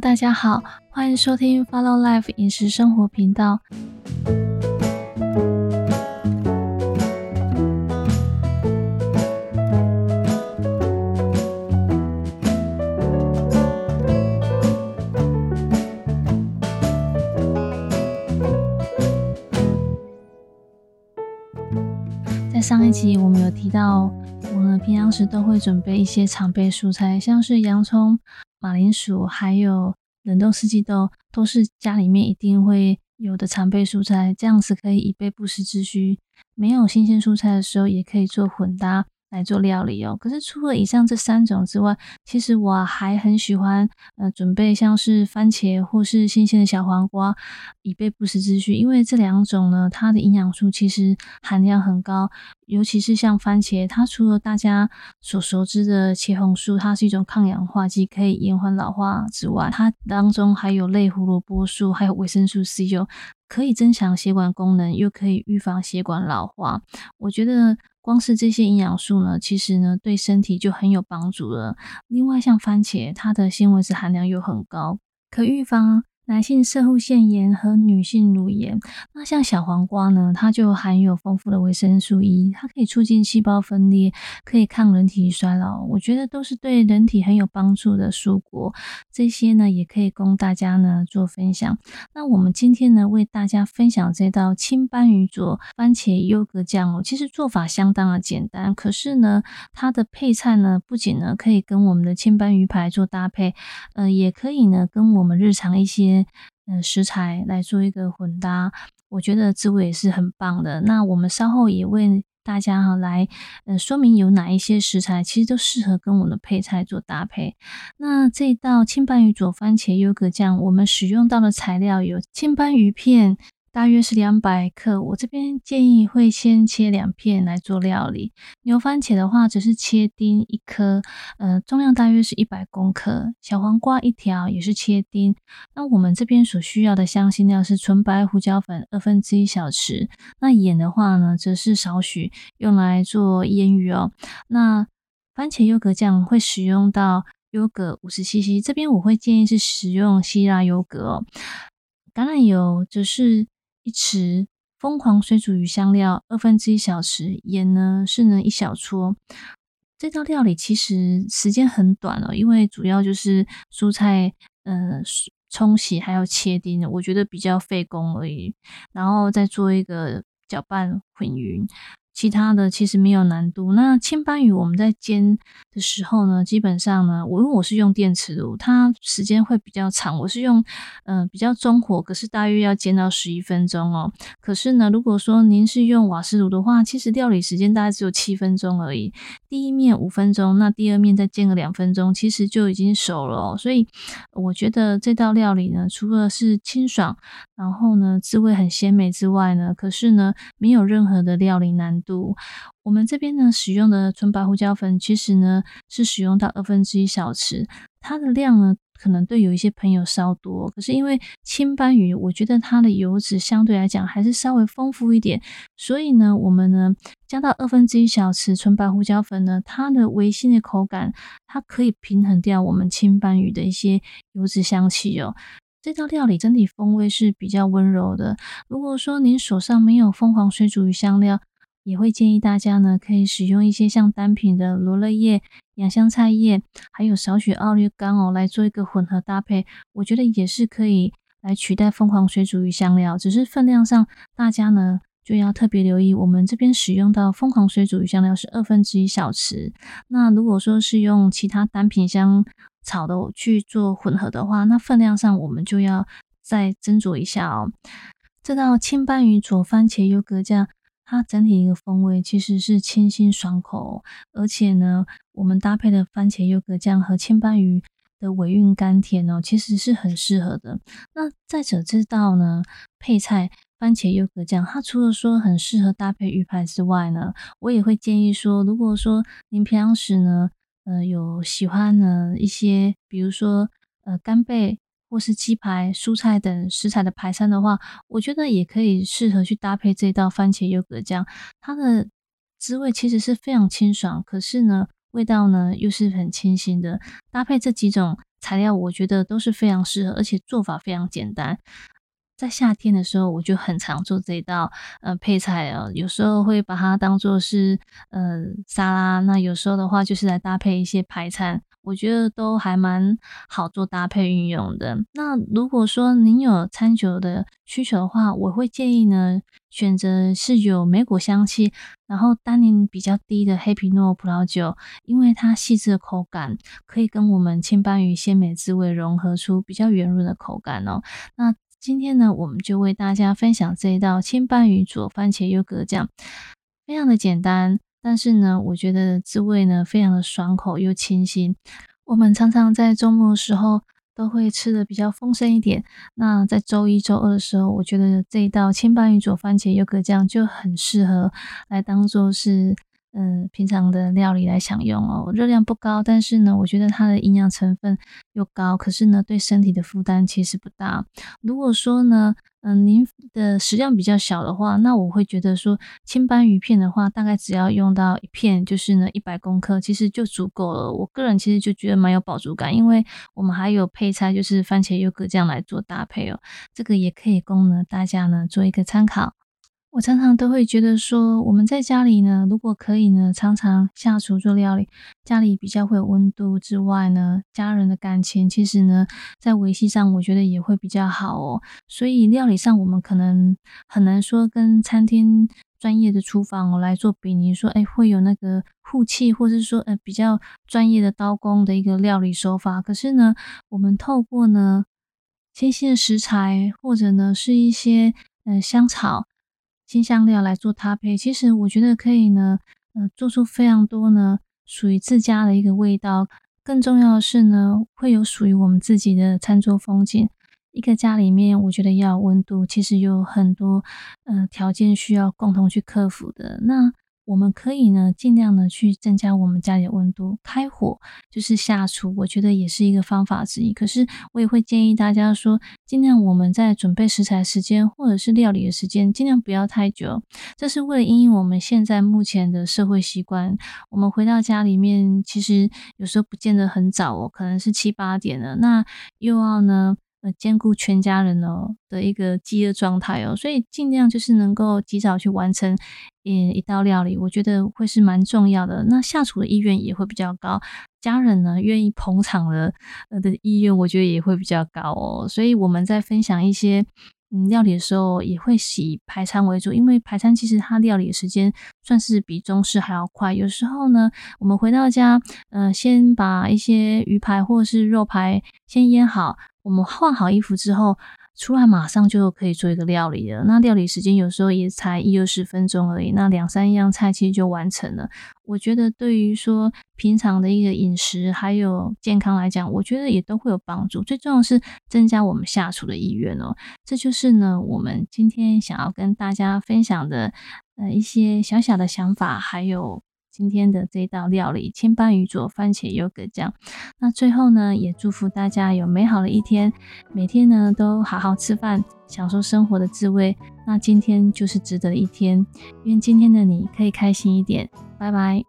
大家好，欢迎收听 Follow Life 饮食生活频道。在上一集，我们有提到，我们平常时都会准备一些常备蔬菜，像是洋葱、马铃薯，还有冷冻四季豆，都是家里面一定会有的常备蔬菜。这样子可以以备不时之需。没有新鲜蔬菜的时候，也可以做混搭。来做料理哦。可是除了以上这三种之外，其实我还很喜欢呃准备像是番茄或是新鲜的小黄瓜，以备不时之需。因为这两种呢，它的营养素其实含量很高。尤其是像番茄，它除了大家所熟知的茄红素，它是一种抗氧化剂，可以延缓老化之外，它当中还有类胡萝卜素，还有维生素 C 哦，可以增强血管功能，又可以预防血管老化。我觉得。光是这些营养素呢，其实呢对身体就很有帮助了。另外，像番茄，它的纤维质含量又很高，可预防。男性射护腺炎和女性乳炎，那像小黄瓜呢，它就含有丰富的维生素 E，它可以促进细胞分裂，可以抗人体衰老，我觉得都是对人体很有帮助的蔬果。这些呢，也可以供大家呢做分享。那我们今天呢，为大家分享这道青斑鱼佐番茄优格酱哦，其实做法相当的简单，可是呢，它的配菜呢，不仅呢可以跟我们的青斑鱼排做搭配，呃，也可以呢跟我们日常一些。呃，食材来做一个混搭，我觉得滋味也是很棒的。那我们稍后也为大家哈来呃说明有哪一些食材其实都适合跟我们的配菜做搭配。那这道青斑鱼佐番茄优格酱，我们使用到的材料有青斑鱼片。大约是两百克，我这边建议会先切两片来做料理。牛番茄的话，只是切丁一颗，呃，重量大约是一百公克。小黄瓜一条也是切丁。那我们这边所需要的香辛料是纯白胡椒粉二分之一小匙。那盐的话呢，则是少许，用来做腌鱼哦。那番茄优格酱会使用到优格五十 CC，这边我会建议是使用希腊优格哦。橄榄油则是。一匙疯狂水煮鱼香料，二分之一小匙盐呢，是呢一小撮。这道料理其实时间很短哦，因为主要就是蔬菜，呃，冲洗还有切丁，我觉得比较费工而已。然后再做一个搅拌混匀。其他的其实没有难度。那青斑鱼我们在煎的时候呢，基本上呢，我因为我是用电磁炉，它时间会比较长。我是用嗯比较中火，可是大约要煎到十一分钟哦。可是呢，如果说您是用瓦斯炉的话，其实料理时间大概只有七分钟而已。第一面五分钟，那第二面再煎个两分钟，其实就已经熟了。所以我觉得这道料理呢，除了是清爽，然后呢滋味很鲜美之外呢，可是呢没有任何的料理难。度我们这边呢使用的纯白胡椒粉，其实呢是使用到二分之一小匙，它的量呢可能对有一些朋友稍多，可是因为青斑鱼，我觉得它的油脂相对来讲还是稍微丰富一点，所以呢我们呢加到二分之一小匙纯白胡椒粉呢，它的微腥的口感，它可以平衡掉我们青斑鱼的一些油脂香气哦。这道料理整体风味是比较温柔的。如果说您手上没有凤凰水煮鱼香料，也会建议大家呢，可以使用一些像单品的罗勒叶、洋香菜叶，还有少许奥利干哦，来做一个混合搭配。我觉得也是可以来取代凤凰水煮鱼香料，只是分量上大家呢就要特别留意。我们这边使用到凤凰水煮鱼香料是二分之一小匙，那如果说是用其他单品香草的去做混合的话，那分量上我们就要再斟酌一下哦。这道青斑鱼佐番茄优格酱。它整体一个风味其实是清新爽口，而且呢，我们搭配的番茄优格酱和青斑鱼的尾韵甘甜哦，其实是很适合的。那再者这道呢配菜番茄优格酱，它除了说很适合搭配鱼排之外呢，我也会建议说，如果说您平常时呢，呃，有喜欢呢一些，比如说呃干贝。或是鸡排、蔬菜等食材的排餐的话，我觉得也可以适合去搭配这道番茄优格酱。它的滋味其实是非常清爽，可是呢，味道呢又是很清新的。搭配这几种材料我觉得都是非常适合，而且做法非常简单。在夏天的时候，我就很常做这道呃配菜哦。有时候会把它当做是呃沙拉，那有时候的话就是来搭配一些排餐，我觉得都还蛮好做搭配运用的。那如果说您有餐酒的需求的话，我会建议呢选择是有莓果香气，然后单宁比较低的黑皮诺葡萄酒，因为它细致的口感可以跟我们青斑鱼鲜美滋味融合出比较圆润的口感哦。那今天呢，我们就为大家分享这一道青斑鱼佐番茄优格酱，非常的简单，但是呢，我觉得滋味呢非常的爽口又清新。我们常常在周末的时候都会吃的比较丰盛一点，那在周一、周二的时候，我觉得这一道青斑鱼佐番茄优格酱就很适合来当做是。嗯，平常的料理来享用哦，热量不高，但是呢，我觉得它的营养成分又高，可是呢，对身体的负担其实不大。如果说呢，嗯，您的食量比较小的话，那我会觉得说，青斑鱼片的话，大概只要用到一片，就是呢一百公克，其实就足够了。我个人其实就觉得蛮有饱足感，因为我们还有配菜，就是番茄优格酱来做搭配哦，这个也可以供呢大家呢做一个参考。我常常都会觉得说，我们在家里呢，如果可以呢，常常下厨做料理，家里比较会有温度之外呢，家人的感情其实呢，在维系上，我觉得也会比较好哦。所以料理上，我们可能很难说跟餐厅专业的厨房来做比拟，说哎会有那个护气，或是说呃比较专业的刀工的一个料理手法。可是呢，我们透过呢新鲜的食材，或者呢是一些呃香草。新香料来做搭配，其实我觉得可以呢，呃，做出非常多呢属于自家的一个味道。更重要的是呢，会有属于我们自己的餐桌风景。一个家里面，我觉得要有温度，其实有很多呃条件需要共同去克服的。那我们可以呢，尽量的去增加我们家里的温度，开火就是下厨，我觉得也是一个方法之一。可是我也会建议大家说，尽量我们在准备食材时间或者是料理的时间，尽量不要太久。这是为了因应我们现在目前的社会习惯，我们回到家里面，其实有时候不见得很早哦，可能是七八点了，那又要呢。呃，兼顾全家人哦的一个饥饿状态哦，所以尽量就是能够及早去完成一一道料理，我觉得会是蛮重要的。那下厨的意愿也会比较高，家人呢愿意捧场的呃的意愿，我觉得也会比较高哦。所以我们在分享一些。嗯，料理的时候也会以排餐为主，因为排餐其实它料理的时间算是比中式还要快。有时候呢，我们回到家，呃，先把一些鱼排或是肉排先腌好，我们换好衣服之后。出来马上就可以做一个料理了，那料理时间有时候也才一二十分钟而已，那两三样菜其实就完成了。我觉得对于说平常的一个饮食还有健康来讲，我觉得也都会有帮助。最重要是增加我们下厨的意愿哦。这就是呢，我们今天想要跟大家分享的呃一些小小的想法，还有。今天的这道料理千般鱼佐番茄优格酱，那最后呢，也祝福大家有美好的一天，每天呢都好好吃饭，享受生活的滋味。那今天就是值得一天，愿今天的你可以开心一点。拜拜。